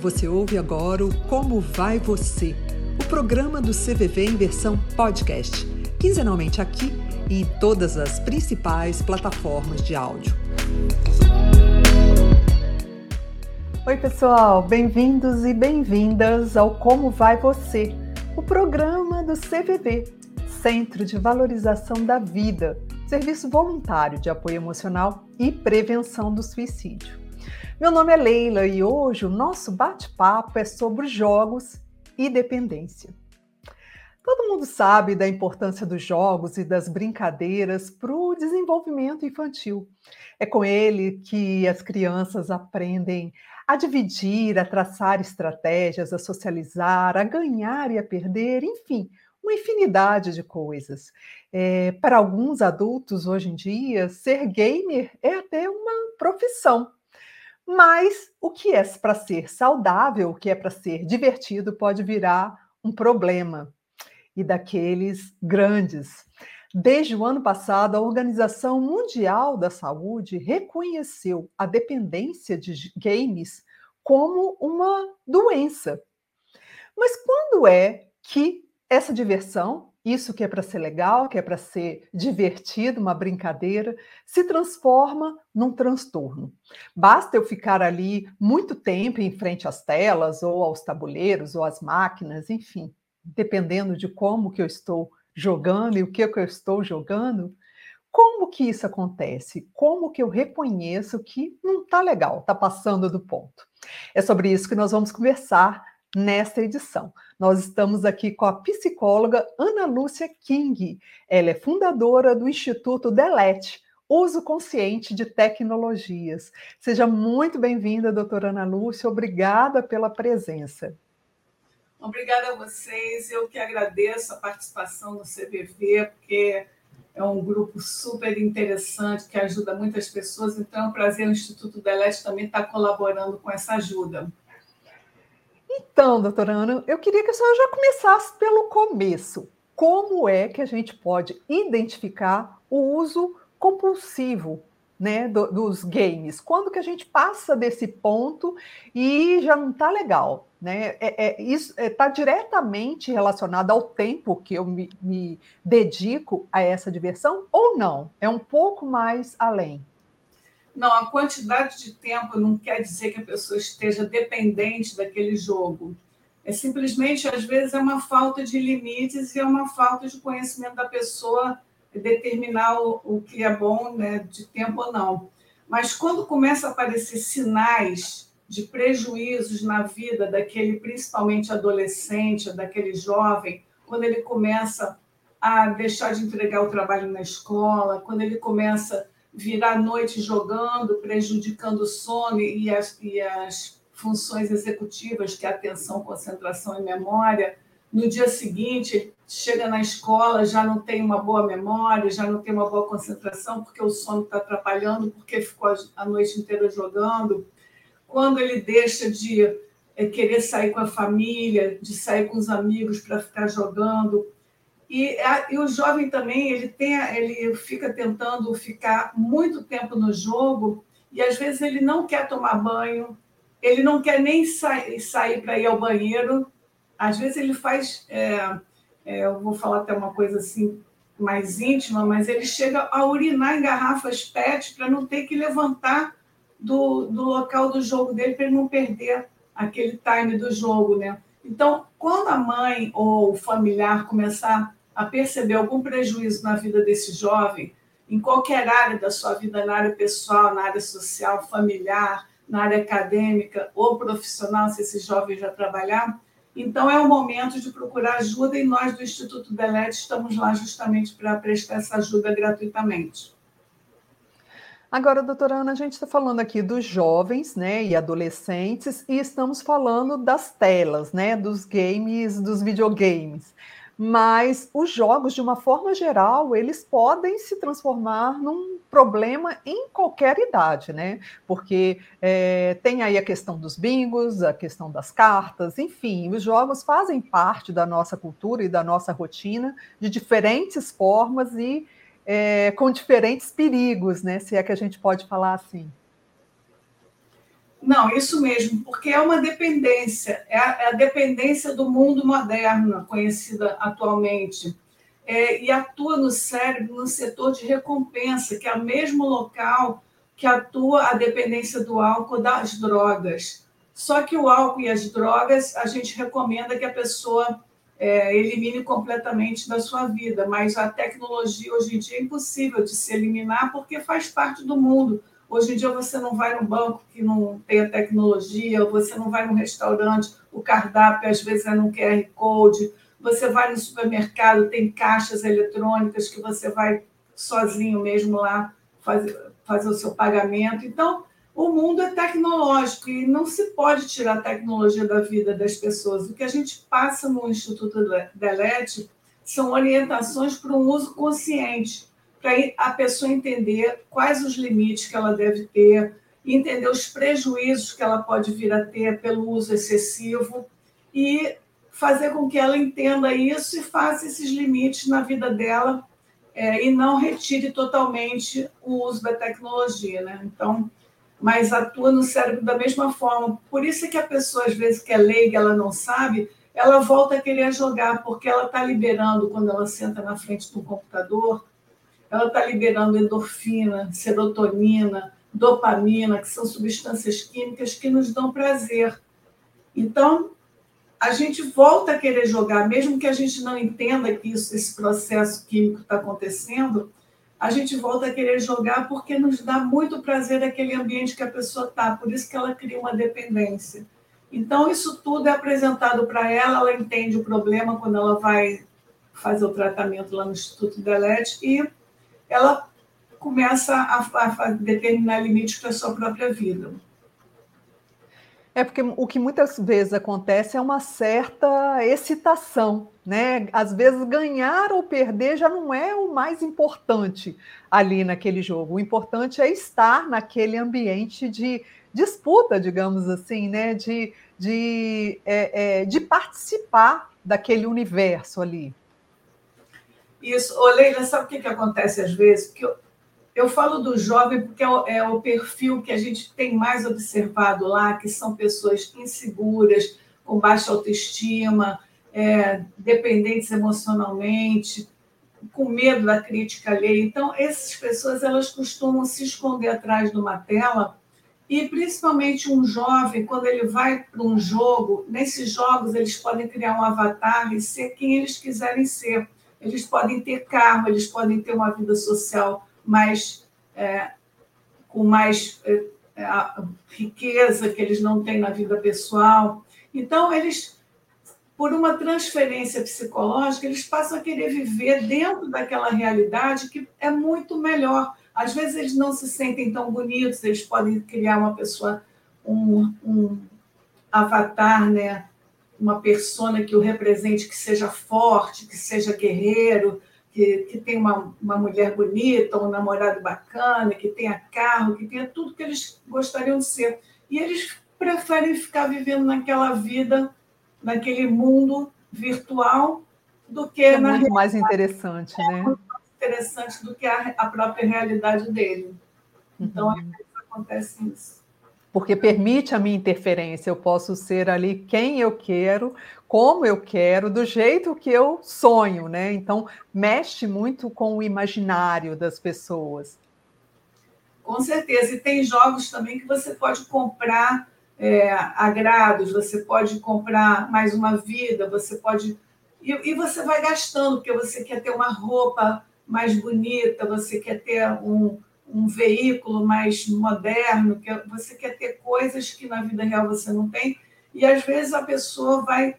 Você ouve agora o Como Vai Você, o programa do CVV em versão podcast, quinzenalmente aqui e em todas as principais plataformas de áudio. Oi, pessoal, bem-vindos e bem-vindas ao Como Vai Você, o programa do CVV, Centro de Valorização da Vida, serviço voluntário de apoio emocional e prevenção do suicídio. Meu nome é Leila e hoje o nosso bate-papo é sobre jogos e dependência. Todo mundo sabe da importância dos jogos e das brincadeiras para o desenvolvimento infantil. É com ele que as crianças aprendem a dividir, a traçar estratégias, a socializar, a ganhar e a perder, enfim, uma infinidade de coisas. É, para alguns adultos hoje em dia, ser gamer é até uma profissão. Mas o que é para ser saudável, o que é para ser divertido, pode virar um problema e daqueles grandes. Desde o ano passado, a Organização Mundial da Saúde reconheceu a dependência de games como uma doença. Mas quando é que essa diversão isso que é para ser legal, que é para ser divertido, uma brincadeira, se transforma num transtorno. Basta eu ficar ali muito tempo em frente às telas, ou aos tabuleiros, ou às máquinas, enfim, dependendo de como que eu estou jogando e o que, que eu estou jogando, como que isso acontece? Como que eu reconheço que não está legal, está passando do ponto? É sobre isso que nós vamos conversar nesta edição. Nós estamos aqui com a psicóloga Ana Lúcia King. Ela é fundadora do Instituto Delete, Uso Consciente de Tecnologias. Seja muito bem-vinda, doutora Ana Lúcia. Obrigada pela presença. Obrigada a vocês. Eu que agradeço a participação no CVV, porque é um grupo super interessante que ajuda muitas pessoas. Então, é um prazer o Instituto Delete também estar colaborando com essa ajuda. Então, doutora Ana, eu queria que a senhora já começasse pelo começo. Como é que a gente pode identificar o uso compulsivo né, do, dos games? Quando que a gente passa desse ponto e já não está legal? Né? É, é, isso está é, diretamente relacionado ao tempo que eu me, me dedico a essa diversão ou não? É um pouco mais além. Não, a quantidade de tempo não quer dizer que a pessoa esteja dependente daquele jogo. É simplesmente, às vezes, é uma falta de limites e é uma falta de conhecimento da pessoa determinar o, o que é bom né, de tempo ou não. Mas quando começa a aparecer sinais de prejuízos na vida daquele, principalmente adolescente, daquele jovem, quando ele começa a deixar de entregar o trabalho na escola, quando ele começa virar a noite jogando, prejudicando o sono e as, e as funções executivas, que é atenção, concentração e memória. No dia seguinte, chega na escola, já não tem uma boa memória, já não tem uma boa concentração, porque o sono está atrapalhando, porque ficou a noite inteira jogando. Quando ele deixa de é, querer sair com a família, de sair com os amigos para ficar jogando, e, a, e, o jovem também ele tem ele fica tentando ficar muito tempo no jogo e às vezes ele não quer tomar banho, ele não quer nem sa sair para ir ao banheiro. Às vezes ele faz, é, é, eu vou falar até uma coisa assim mais íntima, mas ele chega a urinar em garrafas PET para não ter que levantar do, do local do jogo dele para ele não perder aquele time do jogo, né? Então, quando a mãe ou o familiar começar a perceber algum prejuízo na vida desse jovem, em qualquer área da sua vida, na área pessoal, na área social, familiar, na área acadêmica ou profissional, se esse jovem já trabalhar, então é o momento de procurar ajuda e nós do Instituto Delete estamos lá justamente para prestar essa ajuda gratuitamente. Agora, doutora Ana, a gente está falando aqui dos jovens né, e adolescentes e estamos falando das telas, né, dos games, dos videogames mas os jogos, de uma forma geral, eles podem se transformar num problema em qualquer idade, né? Porque é, tem aí a questão dos bingos, a questão das cartas, enfim, os jogos fazem parte da nossa cultura e da nossa rotina de diferentes formas e é, com diferentes perigos, né? Se é que a gente pode falar assim. Não, isso mesmo, porque é uma dependência, é a, é a dependência do mundo moderno, conhecida atualmente, é, e atua no cérebro no setor de recompensa, que é o mesmo local que atua a dependência do álcool das drogas. Só que o álcool e as drogas, a gente recomenda que a pessoa é, elimine completamente da sua vida, mas a tecnologia hoje em dia é impossível de se eliminar porque faz parte do mundo. Hoje em dia você não vai num banco que não tenha tecnologia, você não vai num restaurante, o cardápio às vezes é no QR Code, você vai no supermercado, tem caixas eletrônicas que você vai sozinho mesmo lá fazer, fazer o seu pagamento. Então, o mundo é tecnológico e não se pode tirar a tecnologia da vida das pessoas. O que a gente passa no Instituto Delete são orientações para um uso consciente, para a pessoa entender quais os limites que ela deve ter, entender os prejuízos que ela pode vir a ter pelo uso excessivo e fazer com que ela entenda isso e faça esses limites na vida dela é, e não retire totalmente o uso da tecnologia. Né? Então, mas atua no cérebro da mesma forma. Por isso é que a pessoa, às vezes, que é leiga, ela não sabe, ela volta a querer jogar, porque ela está liberando, quando ela senta na frente do computador, ela está liberando endorfina, serotonina, dopamina, que são substâncias químicas que nos dão prazer. Então, a gente volta a querer jogar, mesmo que a gente não entenda que isso, esse processo químico está acontecendo, a gente volta a querer jogar porque nos dá muito prazer aquele ambiente que a pessoa está, por isso que ela cria uma dependência. Então, isso tudo é apresentado para ela, ela entende o problema quando ela vai fazer o tratamento lá no Instituto Delete e ela começa a, a determinar limites para a sua própria vida. É porque o que muitas vezes acontece é uma certa excitação, né? Às vezes ganhar ou perder já não é o mais importante ali naquele jogo. O importante é estar naquele ambiente de disputa, digamos assim, né? De, de, é, é, de participar daquele universo ali. Isso. Ô, Leila, sabe o que, que acontece às vezes? Porque eu falo do jovem porque é o, é o, perfil que a gente tem mais observado lá, que são pessoas inseguras, com baixa autoestima, é, dependentes emocionalmente, com medo da crítica alheia. Então, essas pessoas elas costumam se esconder atrás de uma tela e principalmente um jovem, quando ele vai para um jogo, nesses jogos eles podem criar um avatar e ser quem eles quiserem ser. Eles podem ter carro, eles podem ter uma vida social mais é, com mais é, riqueza que eles não têm na vida pessoal. Então, eles, por uma transferência psicológica, eles passam a querer viver dentro daquela realidade que é muito melhor. Às vezes eles não se sentem tão bonitos, eles podem criar uma pessoa, um, um avatar, né? Uma persona que o represente, que seja forte, que seja guerreiro, que, que tem uma, uma mulher bonita, um namorado bacana, que tenha carro, que tenha tudo que eles gostariam de ser. E eles preferem ficar vivendo naquela vida, naquele mundo virtual, do que é na muito mais interessante, né? É muito mais interessante do que a, a própria realidade dele. Então, uhum. acontece isso porque permite a minha interferência. Eu posso ser ali quem eu quero, como eu quero, do jeito que eu sonho, né? Então, mexe muito com o imaginário das pessoas. Com certeza. E tem jogos também que você pode comprar é, agrados, você pode comprar mais uma vida, você pode. E, e você vai gastando, porque você quer ter uma roupa mais bonita, você quer ter um, um veículo mais moderno, que você quer ter coisas que na vida real você não tem, e às vezes a pessoa vai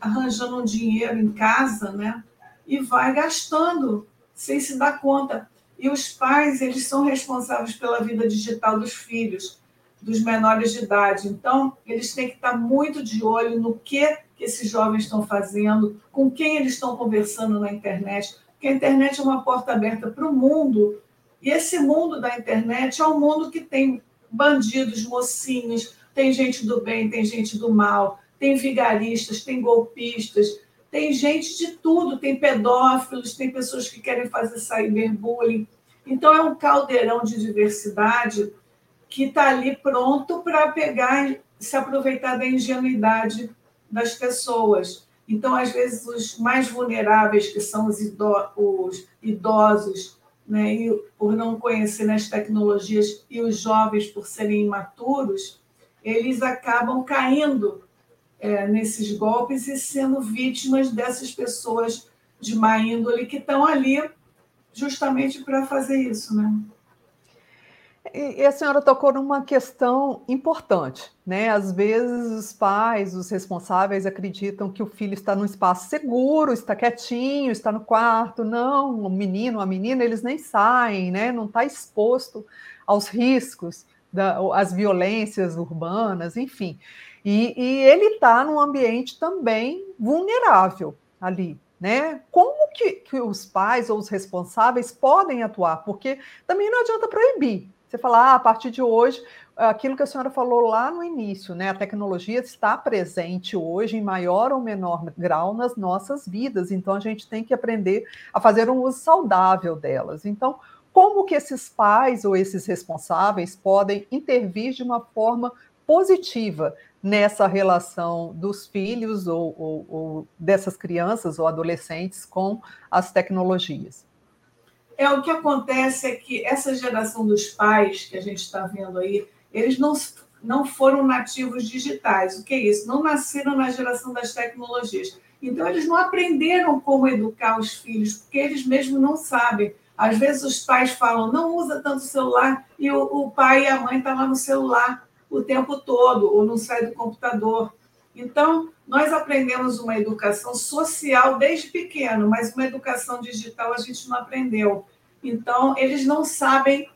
arranjando um dinheiro em casa, né? E vai gastando sem se dar conta. E os pais, eles são responsáveis pela vida digital dos filhos, dos menores de idade. Então, eles têm que estar muito de olho no que, que esses jovens estão fazendo, com quem eles estão conversando na internet, porque a internet é uma porta aberta para o mundo e esse mundo da internet é um mundo que tem bandidos, mocinhos, tem gente do bem, tem gente do mal, tem vigaristas, tem golpistas, tem gente de tudo, tem pedófilos, tem pessoas que querem fazer cyberbullying. Então, é um caldeirão de diversidade que está ali pronto para pegar, se aproveitar da ingenuidade das pessoas. Então, às vezes, os mais vulneráveis, que são os idosos, né, e por não conhecer as tecnologias, e os jovens, por serem imaturos, eles acabam caindo é, nesses golpes e sendo vítimas dessas pessoas de má índole que estão ali justamente para fazer isso, né? E a senhora tocou numa questão importante, né? Às vezes os pais, os responsáveis acreditam que o filho está num espaço seguro, está quietinho, está no quarto. Não, o menino, a menina, eles nem saem, né? Não está exposto aos riscos, às violências urbanas, enfim. E, e ele está num ambiente também vulnerável ali, né? Como que, que os pais ou os responsáveis podem atuar? Porque também não adianta proibir, você fala, ah, a partir de hoje, aquilo que a senhora falou lá no início, né? A tecnologia está presente hoje em maior ou menor grau nas nossas vidas, então a gente tem que aprender a fazer um uso saudável delas. Então, como que esses pais ou esses responsáveis podem intervir de uma forma positiva nessa relação dos filhos ou, ou, ou dessas crianças ou adolescentes com as tecnologias? É o que acontece é que essa geração dos pais que a gente está vendo aí, eles não, não foram nativos digitais. O que é isso? Não nasceram na geração das tecnologias. Então, eles não aprenderam como educar os filhos, porque eles mesmos não sabem. Às vezes, os pais falam, não usa tanto celular, e o, o pai e a mãe estão tá lá no celular o tempo todo, ou não sai do computador. Então, nós aprendemos uma educação social desde pequeno, mas uma educação digital a gente não aprendeu. Então, eles não sabem,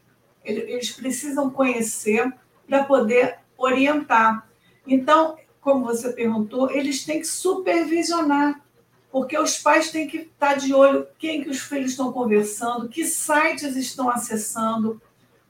eles precisam conhecer para poder orientar. Então, como você perguntou, eles têm que supervisionar, porque os pais têm que estar de olho quem que os filhos estão conversando, que sites estão acessando,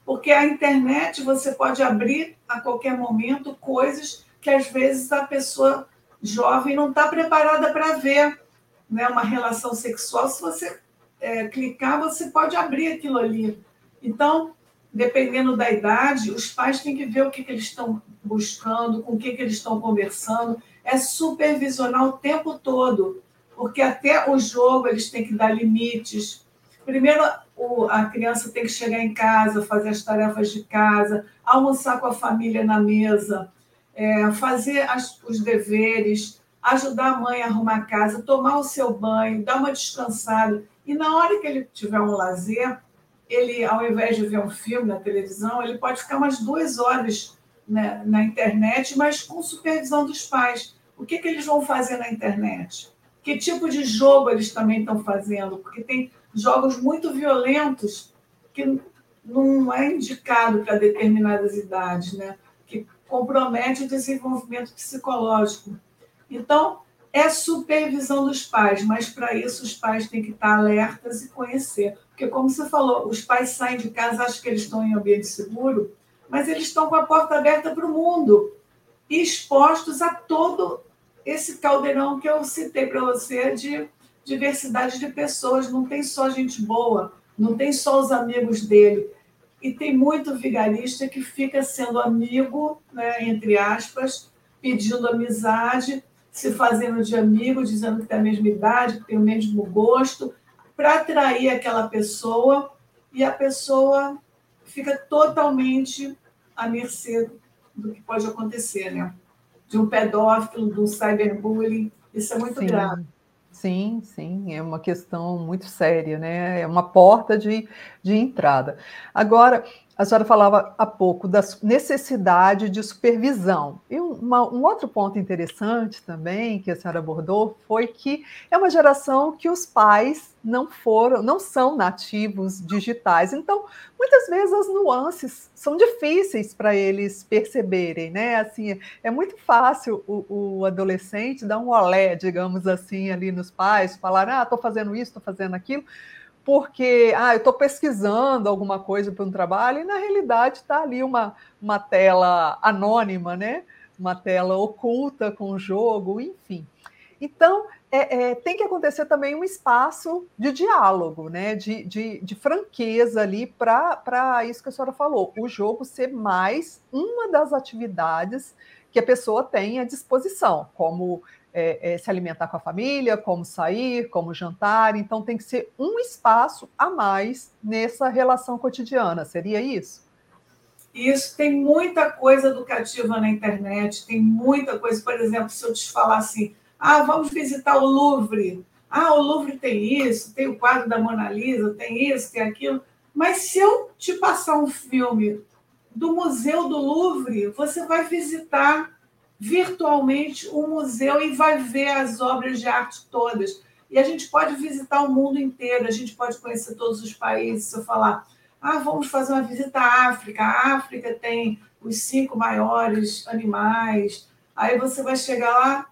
porque a internet você pode abrir a qualquer momento coisas que às vezes a pessoa jovem não está preparada para ver, né? Uma relação sexual, se você é, clicar, você pode abrir aquilo ali. Então, dependendo da idade, os pais têm que ver o que, que eles estão buscando, com o que, que eles estão conversando. É supervisionar o tempo todo, porque até o jogo eles têm que dar limites. Primeiro, o, a criança tem que chegar em casa, fazer as tarefas de casa, almoçar com a família na mesa, é, fazer as, os deveres, ajudar a mãe a arrumar a casa, tomar o seu banho, dar uma descansada. E na hora que ele tiver um lazer, ele, ao invés de ver um filme na televisão, ele pode ficar umas duas horas né, na internet, mas com supervisão dos pais. O que, que eles vão fazer na internet? Que tipo de jogo eles também estão fazendo? Porque tem jogos muito violentos que não é indicado para determinadas idades, né? Compromete o desenvolvimento psicológico. Então, é supervisão dos pais, mas para isso os pais têm que estar alertas e conhecer. Porque, como você falou, os pais saem de casa, acham que eles estão em ambiente seguro, mas eles estão com a porta aberta para o mundo, expostos a todo esse caldeirão que eu citei para você de diversidade de pessoas. Não tem só gente boa, não tem só os amigos dele. E tem muito vigarista que fica sendo amigo, né, entre aspas, pedindo amizade se fazendo de amigo, dizendo que tem a mesma idade, que tem o mesmo gosto, para atrair aquela pessoa e a pessoa fica totalmente à mercê do que pode acontecer, né? De um pedófilo, de um cyberbullying, isso é muito sim, grave. Sim, sim, é uma questão muito séria, né? É uma porta de, de entrada. Agora, a senhora falava há pouco da necessidade de supervisão. E uma, um outro ponto interessante também que a senhora abordou foi que é uma geração que os pais não foram, não são nativos digitais. Então, muitas vezes as nuances são difíceis para eles perceberem, né? Assim, é muito fácil o, o adolescente dar um olé, digamos assim, ali nos pais, falar, ah, estou fazendo isso, estou fazendo aquilo porque ah, eu estou pesquisando alguma coisa para um trabalho, e na realidade está ali uma, uma tela anônima, né? uma tela oculta com o jogo, enfim. Então, é, é, tem que acontecer também um espaço de diálogo, né? de, de, de franqueza ali para isso que a senhora falou, o jogo ser mais uma das atividades que a pessoa tem à disposição, como é, é, se alimentar com a família, como sair, como jantar. Então, tem que ser um espaço a mais nessa relação cotidiana. Seria isso? Isso tem muita coisa educativa na internet, tem muita coisa. Por exemplo, se eu te falar assim, ah, vamos visitar o Louvre. Ah, o Louvre tem isso, tem o quadro da Mona Lisa, tem isso, tem aquilo. Mas se eu te passar um filme do Museu do Louvre, você vai visitar virtualmente o museu e vai ver as obras de arte todas. E a gente pode visitar o mundo inteiro, a gente pode conhecer todos os países. Se eu falar, ah, vamos fazer uma visita à África, a África tem os cinco maiores animais. Aí você vai chegar lá,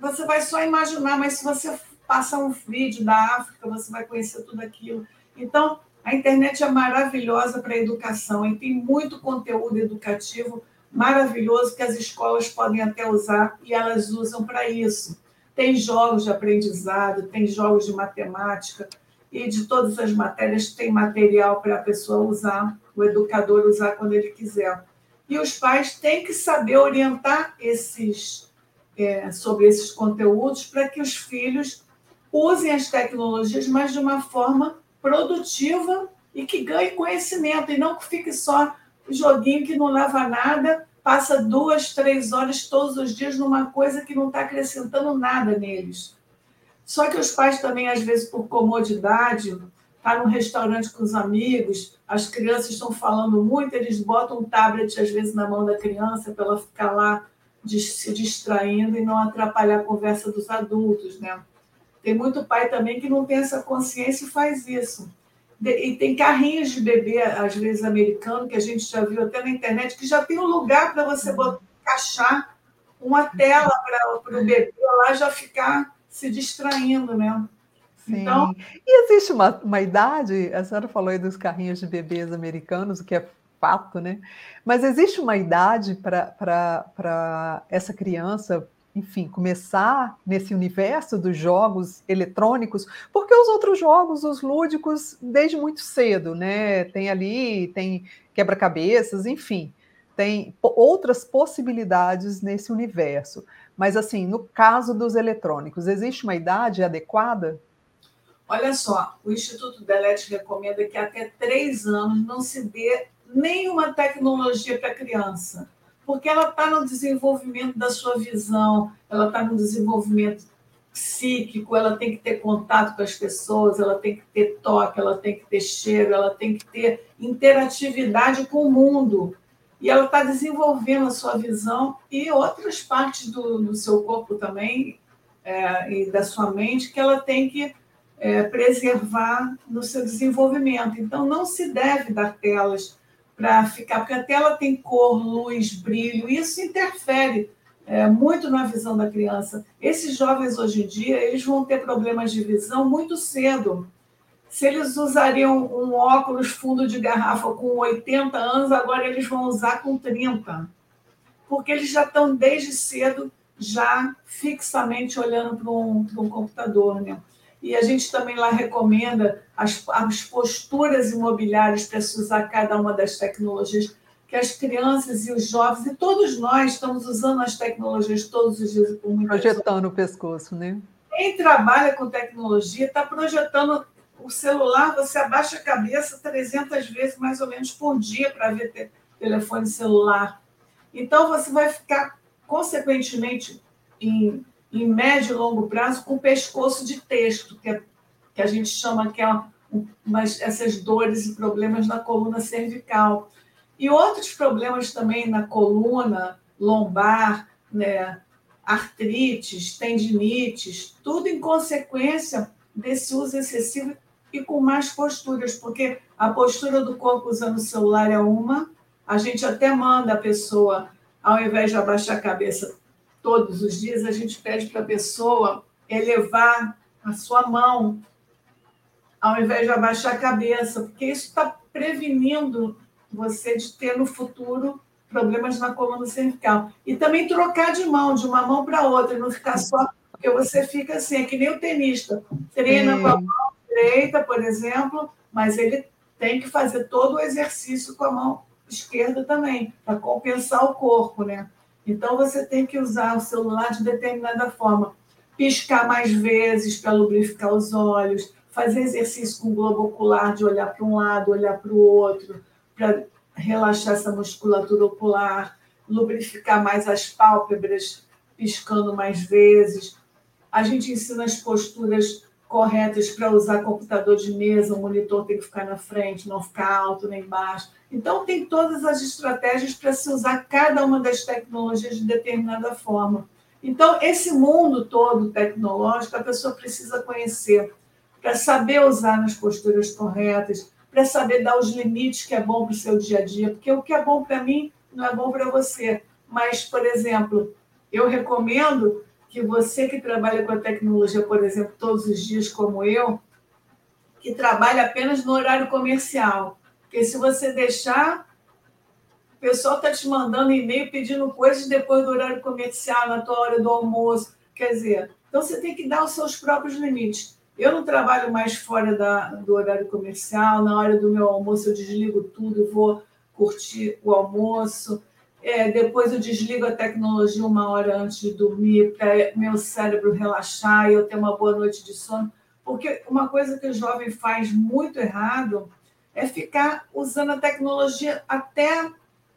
você vai só imaginar, mas se você passar um vídeo da África, você vai conhecer tudo aquilo. Então, a internet é maravilhosa para a educação e tem muito conteúdo educativo maravilhoso que as escolas podem até usar e elas usam para isso. Tem jogos de aprendizado, tem jogos de matemática e de todas as matérias tem material para a pessoa usar, o educador usar quando ele quiser. E os pais têm que saber orientar esses é, sobre esses conteúdos para que os filhos usem as tecnologias, mas de uma forma produtiva e que ganhe conhecimento e não que fique só joguinho que não leva a nada, passa duas, três horas todos os dias numa coisa que não está acrescentando nada neles. Só que os pais também, às vezes, por comodidade, tá num restaurante com os amigos, as crianças estão falando muito, eles botam um tablet, às vezes, na mão da criança para ela ficar lá se distraindo e não atrapalhar a conversa dos adultos, né? Tem muito pai também que não tem essa consciência e faz isso. E tem carrinhos de bebê, às vezes americano, que a gente já viu até na internet, que já tem um lugar para você botar, encaixar uma tela para o bebê lá já ficar se distraindo, né? Sim. Então, e existe uma, uma idade, a senhora falou aí dos carrinhos de bebês americanos, o que é fato, né? Mas existe uma idade para essa criança enfim, começar nesse universo dos jogos eletrônicos, porque os outros jogos, os lúdicos, desde muito cedo, né? Tem ali, tem quebra-cabeças, enfim, tem outras possibilidades nesse universo. Mas, assim, no caso dos eletrônicos, existe uma idade adequada? Olha só, o Instituto Delete recomenda que até três anos não se dê nenhuma tecnologia para criança porque ela está no desenvolvimento da sua visão, ela está no desenvolvimento psíquico, ela tem que ter contato com as pessoas, ela tem que ter toque, ela tem que ter cheiro, ela tem que ter interatividade com o mundo. E ela está desenvolvendo a sua visão e outras partes do, do seu corpo também é, e da sua mente que ela tem que é, preservar no seu desenvolvimento. Então, não se deve dar telas para ficar, porque a tela tem cor, luz, brilho, isso interfere é, muito na visão da criança. Esses jovens hoje em dia, eles vão ter problemas de visão muito cedo. Se eles usariam um óculos fundo de garrafa com 80 anos, agora eles vão usar com 30. Porque eles já estão desde cedo já fixamente olhando para um, um computador, né? E a gente também lá recomenda as, as posturas imobiliárias para se usar cada uma das tecnologias, que as crianças e os jovens, e todos nós estamos usando as tecnologias todos os dias. Projetando o pescoço, né? Quem trabalha com tecnologia está projetando o celular, você abaixa a cabeça 300 vezes mais ou menos por dia para ver telefone celular. Então, você vai ficar, consequentemente, em em médio e longo prazo com pescoço de texto, que, é, que a gente chama que é umas, essas dores e problemas na coluna cervical. E outros problemas também na coluna, lombar, né, artrites, tendinites, tudo em consequência desse uso excessivo e com mais posturas, porque a postura do corpo usando o celular é uma, a gente até manda a pessoa, ao invés de abaixar a cabeça, todos os dias, a gente pede para a pessoa elevar a sua mão, ao invés de abaixar a cabeça, porque isso está prevenindo você de ter no futuro problemas na coluna cervical. E também trocar de mão, de uma mão para outra, e não ficar só Porque você fica assim, é que nem o tenista. Treina com a mão direita, por exemplo, mas ele tem que fazer todo o exercício com a mão esquerda também, para compensar o corpo, né? Então você tem que usar o celular de determinada forma. Piscar mais vezes para lubrificar os olhos, fazer exercício com o globo ocular, de olhar para um lado, olhar para o outro, para relaxar essa musculatura ocular, lubrificar mais as pálpebras, piscando mais vezes. A gente ensina as posturas corretas para usar computador de mesa, o monitor tem que ficar na frente, não ficar alto nem baixo. Então, tem todas as estratégias para se usar cada uma das tecnologias de determinada forma. Então, esse mundo todo tecnológico, a pessoa precisa conhecer para saber usar nas posturas corretas, para saber dar os limites que é bom para o seu dia a dia, porque o que é bom para mim não é bom para você. Mas, por exemplo, eu recomendo que você que trabalha com a tecnologia, por exemplo, todos os dias, como eu, que trabalhe apenas no horário comercial. Porque se você deixar, o pessoal está te mandando e-mail pedindo coisas depois do horário comercial, na tua hora do almoço. Quer dizer, então você tem que dar os seus próprios limites. Eu não trabalho mais fora da, do horário comercial, na hora do meu almoço eu desligo tudo, vou curtir o almoço. É, depois eu desligo a tecnologia uma hora antes de dormir, para meu cérebro relaxar e eu ter uma boa noite de sono. Porque uma coisa que o jovem faz muito errado é ficar usando a tecnologia até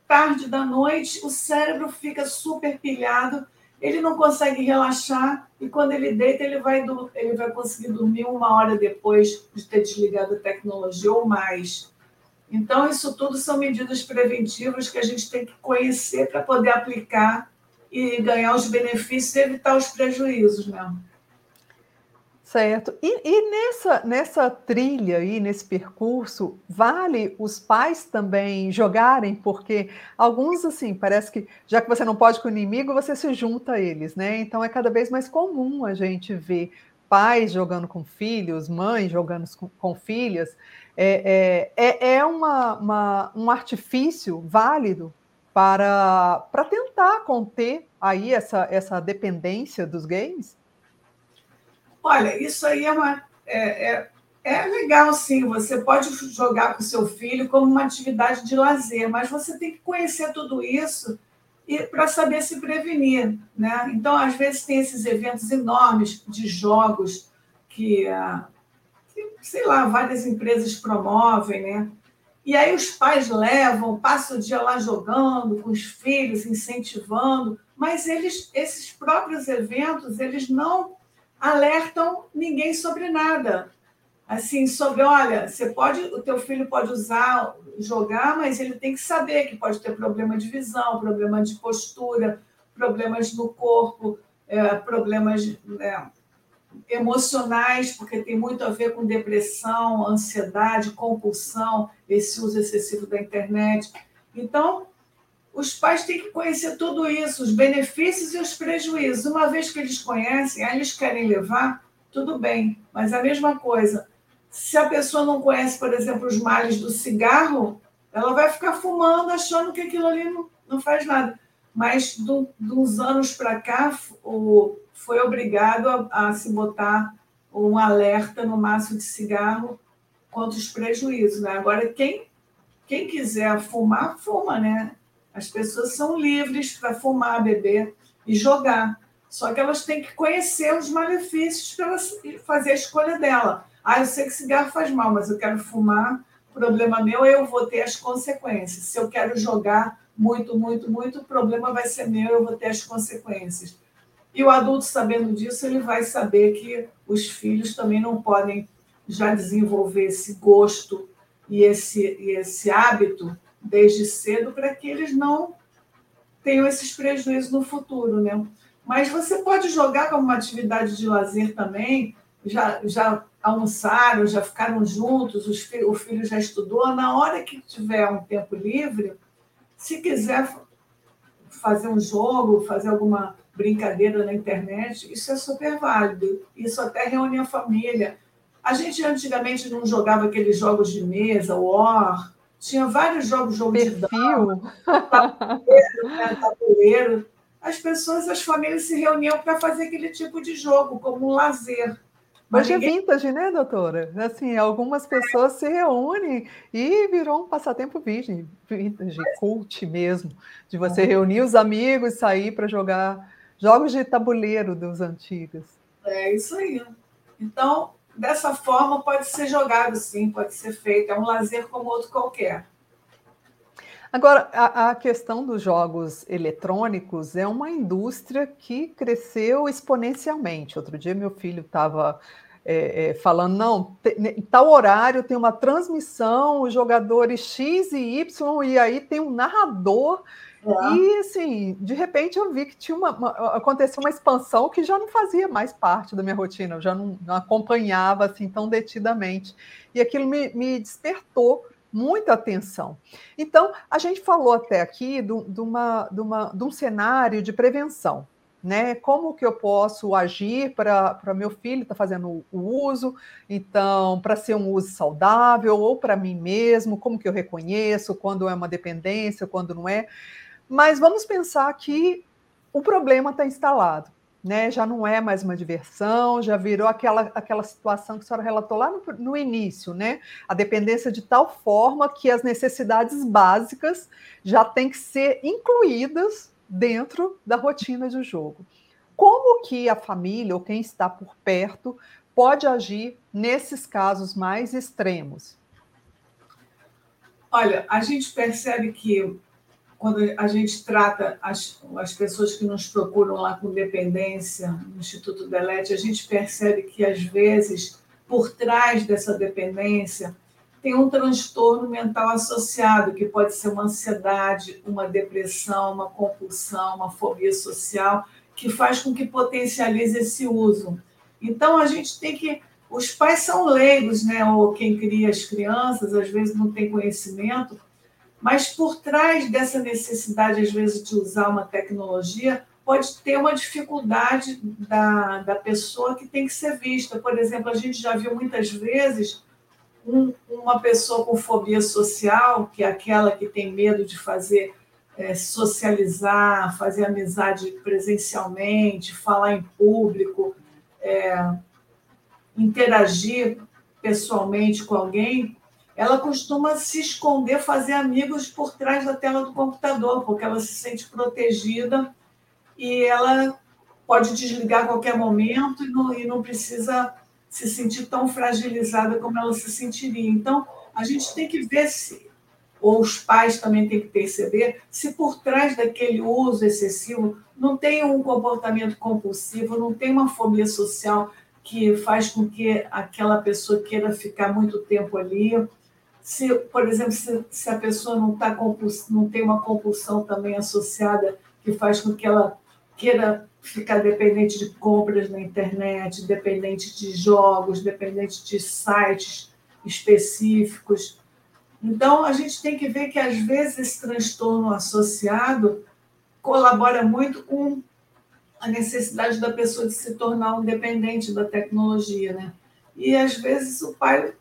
tarde da noite, o cérebro fica super pilhado, ele não consegue relaxar e quando ele deita, ele vai, ele vai conseguir dormir uma hora depois de ter desligado a tecnologia ou mais. Então, isso tudo são medidas preventivas que a gente tem que conhecer para poder aplicar e ganhar os benefícios e evitar os prejuízos, né? Certo. E, e, nessa, nessa trilha aí, nesse percurso, vale os pais também jogarem? Porque alguns, assim, parece que, já que você não pode com o inimigo, você se junta a eles, né? Então é cada vez mais comum a gente ver pais jogando com filhos, mães jogando com, com filhas é, é, é, é uma, uma, um artifício válido para, para tentar conter aí essa, essa dependência dos games? Olha, isso aí é uma. É, é, é legal, sim. Você pode jogar com seu filho como uma atividade de lazer, mas você tem que conhecer tudo isso e para saber se prevenir, né? Então, às vezes tem esses eventos enormes de jogos que ah, sei lá, várias empresas promovem, né? E aí os pais levam, passam o dia lá jogando com os filhos, incentivando, mas eles, esses próprios eventos, eles não alertam ninguém sobre nada. Assim, sobre, olha, você pode, o teu filho pode usar, jogar, mas ele tem que saber que pode ter problema de visão, problema de postura, problemas no corpo, é, problemas é, emocionais, porque tem muito a ver com depressão, ansiedade, compulsão, esse uso excessivo da internet. Então, os pais têm que conhecer tudo isso, os benefícios e os prejuízos. Uma vez que eles conhecem, aí eles querem levar, tudo bem, mas a mesma coisa. Se a pessoa não conhece, por exemplo, os males do cigarro, ela vai ficar fumando, achando que aquilo ali não, não faz nada. Mas, de uns anos para cá, o, foi obrigado a, a se botar um alerta no maço de cigarro contra os prejuízos. Né? Agora, quem, quem quiser fumar, fuma, né? As pessoas são livres para fumar, beber e jogar. Só que elas têm que conhecer os malefícios para fazer a escolha dela. Ah, eu sei que cigarro faz mal, mas eu quero fumar, problema meu, eu vou ter as consequências. Se eu quero jogar muito, muito, muito, o problema vai ser meu, eu vou ter as consequências. E o adulto, sabendo disso, ele vai saber que os filhos também não podem já desenvolver esse gosto e esse, e esse hábito desde cedo para que eles não tenham esses prejuízos no futuro, né? Mas você pode jogar como uma atividade de lazer também, já, já almoçaram, já ficaram juntos, os filhos, o filho já estudou, na hora que tiver um tempo livre, se quiser fazer um jogo, fazer alguma brincadeira na internet, isso é super válido. Isso até reúne a família. A gente antigamente não jogava aqueles jogos de mesa, War, tinha vários jogos, jogo Perfil. de dama, tabuleiro, né, tabuleiro. as pessoas, as famílias se reuniam para fazer aquele tipo de jogo, como um lazer. Mas é ninguém... é vintage, né, doutora? Assim, algumas pessoas se reúnem e virou um passatempo virgem, vintage, cult mesmo, de você reunir os amigos e sair para jogar jogos de tabuleiro dos antigos. É isso aí. Então, dessa forma, pode ser jogado sim, pode ser feito. É um lazer como outro qualquer. Agora, a, a, questão dos jogos eletrônicos é uma indústria que cresceu exponencialmente. Outro dia, meu filho estava é, é, falando: não, em tal horário tem uma transmissão, os jogadores X e Y, e aí tem um narrador. É. E assim, de repente eu vi que tinha uma, uma, aconteceu uma expansão que já não fazia mais parte da minha rotina, eu já não, não acompanhava assim tão detidamente. E aquilo me, me despertou muita atenção. Então, a gente falou até aqui de, uma, de, uma, um cenário de prevenção. Né? Como que eu posso agir para meu filho estar tá fazendo o uso, então, para ser um uso saudável, ou para mim mesmo, como que eu reconheço quando é uma dependência, quando não é. Mas vamos pensar que o problema está instalado né? Já não é mais uma diversão, já virou aquela, aquela situação que a senhora relatou lá no, no início, né? A dependência de tal forma que as necessidades básicas já têm que ser incluídas dentro da rotina do jogo. Como que a família ou quem está por perto pode agir nesses casos mais extremos? Olha, a gente percebe que quando a gente trata as, as pessoas que nos procuram lá com dependência no Instituto Delete, a gente percebe que, às vezes, por trás dessa dependência, tem um transtorno mental associado, que pode ser uma ansiedade, uma depressão, uma compulsão, uma fobia social, que faz com que potencialize esse uso. Então, a gente tem que. Os pais são leigos, né? ou quem cria as crianças, às vezes não tem conhecimento, mas por trás dessa necessidade, às vezes, de usar uma tecnologia, pode ter uma dificuldade da, da pessoa que tem que ser vista. Por exemplo, a gente já viu muitas vezes um, uma pessoa com fobia social, que é aquela que tem medo de fazer é, socializar, fazer amizade presencialmente, falar em público, é, interagir pessoalmente com alguém, ela costuma se esconder, fazer amigos por trás da tela do computador, porque ela se sente protegida e ela pode desligar a qualquer momento e não, e não precisa se sentir tão fragilizada como ela se sentiria. Então, a gente tem que ver se, ou os pais também têm que perceber, se por trás daquele uso excessivo não tem um comportamento compulsivo, não tem uma fobia social que faz com que aquela pessoa queira ficar muito tempo ali, se, por exemplo, se, se a pessoa não, tá não tem uma compulsão também associada que faz com que ela queira ficar dependente de compras na internet, dependente de jogos, dependente de sites específicos. Então, a gente tem que ver que, às vezes, esse transtorno associado colabora muito com a necessidade da pessoa de se tornar um dependente da tecnologia, né? E, às vezes, o pai,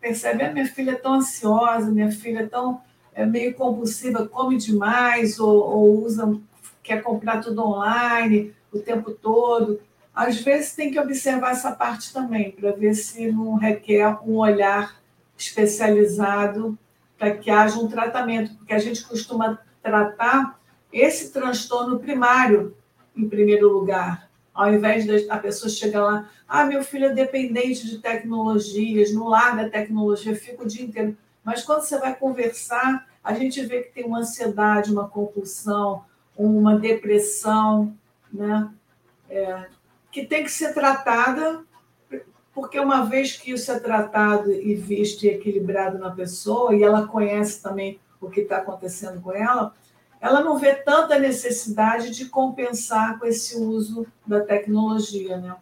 percebe, ah, minha filha é tão ansiosa, minha filha é tão é meio compulsiva, come demais ou, ou usa, quer comprar tudo online o tempo todo. Às vezes tem que observar essa parte também, para ver se não requer um olhar especializado para que haja um tratamento, porque a gente costuma tratar esse transtorno primário em primeiro lugar, ao invés da pessoa chegar lá, ah, meu filho é dependente de tecnologias, não larga tecnologia, fica o dia inteiro. Mas quando você vai conversar, a gente vê que tem uma ansiedade, uma compulsão, uma depressão, né? É, que tem que ser tratada, porque uma vez que isso é tratado e visto e equilibrado na pessoa, e ela conhece também o que está acontecendo com ela, ela não vê tanta necessidade de compensar com esse uso da tecnologia, né?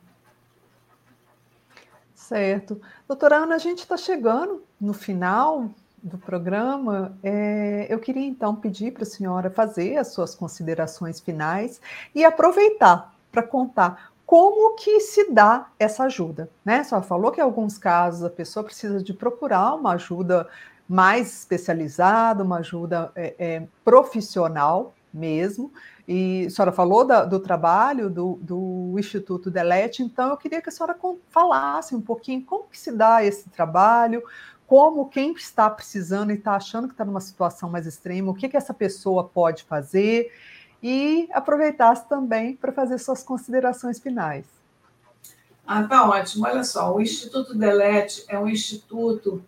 Certo. Doutora Ana, a gente está chegando no final do programa. É, eu queria então pedir para a senhora fazer as suas considerações finais e aproveitar para contar como que se dá essa ajuda, né? A senhora falou que em alguns casos a pessoa precisa de procurar uma ajuda mais especializada, uma ajuda é, é, profissional mesmo. E a senhora falou da, do trabalho do, do Instituto Delete, então eu queria que a senhora falasse um pouquinho como que se dá esse trabalho, como quem está precisando e está achando que está numa situação mais extrema, o que, que essa pessoa pode fazer, e aproveitasse também para fazer suas considerações finais. Ah, tá ótimo. Olha só, o Instituto Delete é um instituto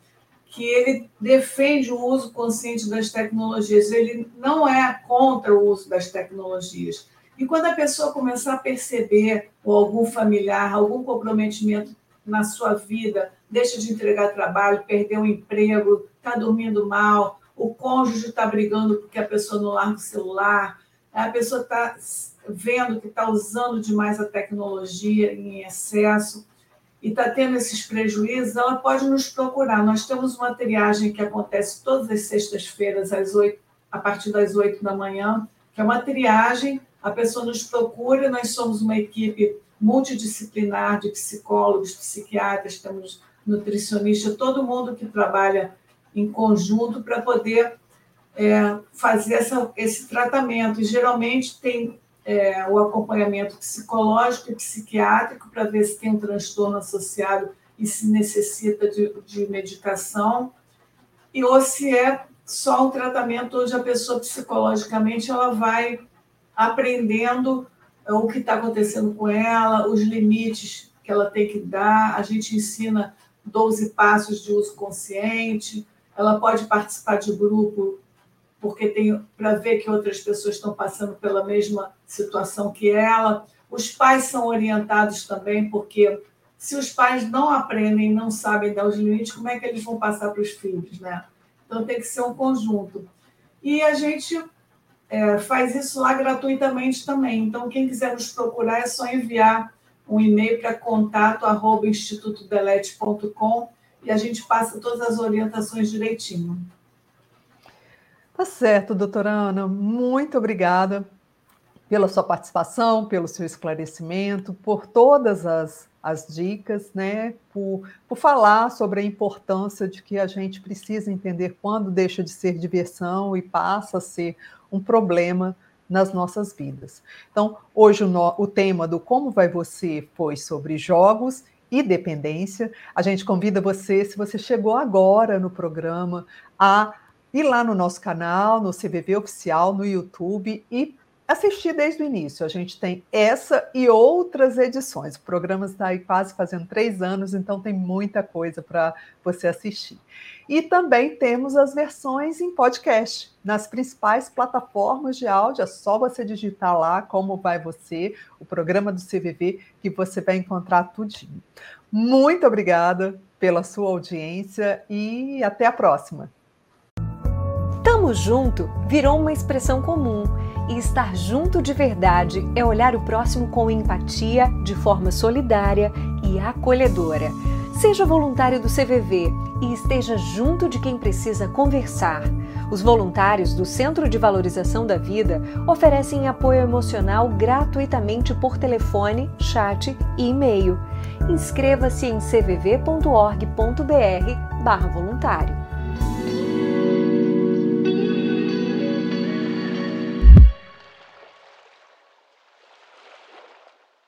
que ele defende o uso consciente das tecnologias, ele não é contra o uso das tecnologias. E quando a pessoa começar a perceber, ou algum familiar, algum comprometimento na sua vida, deixa de entregar trabalho, perdeu o emprego, está dormindo mal, o cônjuge está brigando porque a pessoa não larga o celular, a pessoa está vendo que está usando demais a tecnologia em excesso e está tendo esses prejuízos, ela pode nos procurar. Nós temos uma triagem que acontece todas as sextas-feiras, às 8, a partir das 8 da manhã, que é uma triagem, a pessoa nos procura, nós somos uma equipe multidisciplinar de psicólogos, psiquiatras, temos nutricionista, todo mundo que trabalha em conjunto para poder é, fazer essa, esse tratamento. E geralmente tem é, o acompanhamento psicológico e psiquiátrico para ver se tem um transtorno associado e se necessita de, de medicação, e ou se é só um tratamento onde a pessoa psicologicamente ela vai aprendendo o que está acontecendo com ela, os limites que ela tem que dar. A gente ensina 12 passos de uso consciente, ela pode participar de grupo porque tem para ver que outras pessoas estão passando pela mesma situação que ela. Os pais são orientados também, porque se os pais não aprendem, não sabem dar os limites, como é que eles vão passar para os filhos, né? Então tem que ser um conjunto. E a gente é, faz isso lá gratuitamente também. Então, quem quiser nos procurar é só enviar um e-mail para contato@institutodelete.com e a gente passa todas as orientações direitinho. Tá certo, doutora Ana. Muito obrigada pela sua participação, pelo seu esclarecimento, por todas as, as dicas, né? Por, por falar sobre a importância de que a gente precisa entender quando deixa de ser diversão e passa a ser um problema nas nossas vidas. Então, hoje o, no, o tema do Como Vai Você foi sobre jogos e dependência. A gente convida você, se você chegou agora no programa, a ir lá no nosso canal, no CVV Oficial, no YouTube e assistir desde o início. A gente tem essa e outras edições. O programa está aí quase fazendo três anos, então tem muita coisa para você assistir. E também temos as versões em podcast, nas principais plataformas de áudio. É só você digitar lá como vai você, o programa do CVV, que você vai encontrar tudinho. Muito obrigada pela sua audiência e até a próxima. Junto virou uma expressão comum e estar junto de verdade é olhar o próximo com empatia, de forma solidária e acolhedora. Seja voluntário do CVV e esteja junto de quem precisa conversar. Os voluntários do Centro de Valorização da Vida oferecem apoio emocional gratuitamente por telefone, chat e e-mail. Inscreva-se em cvv.org.br/voluntário.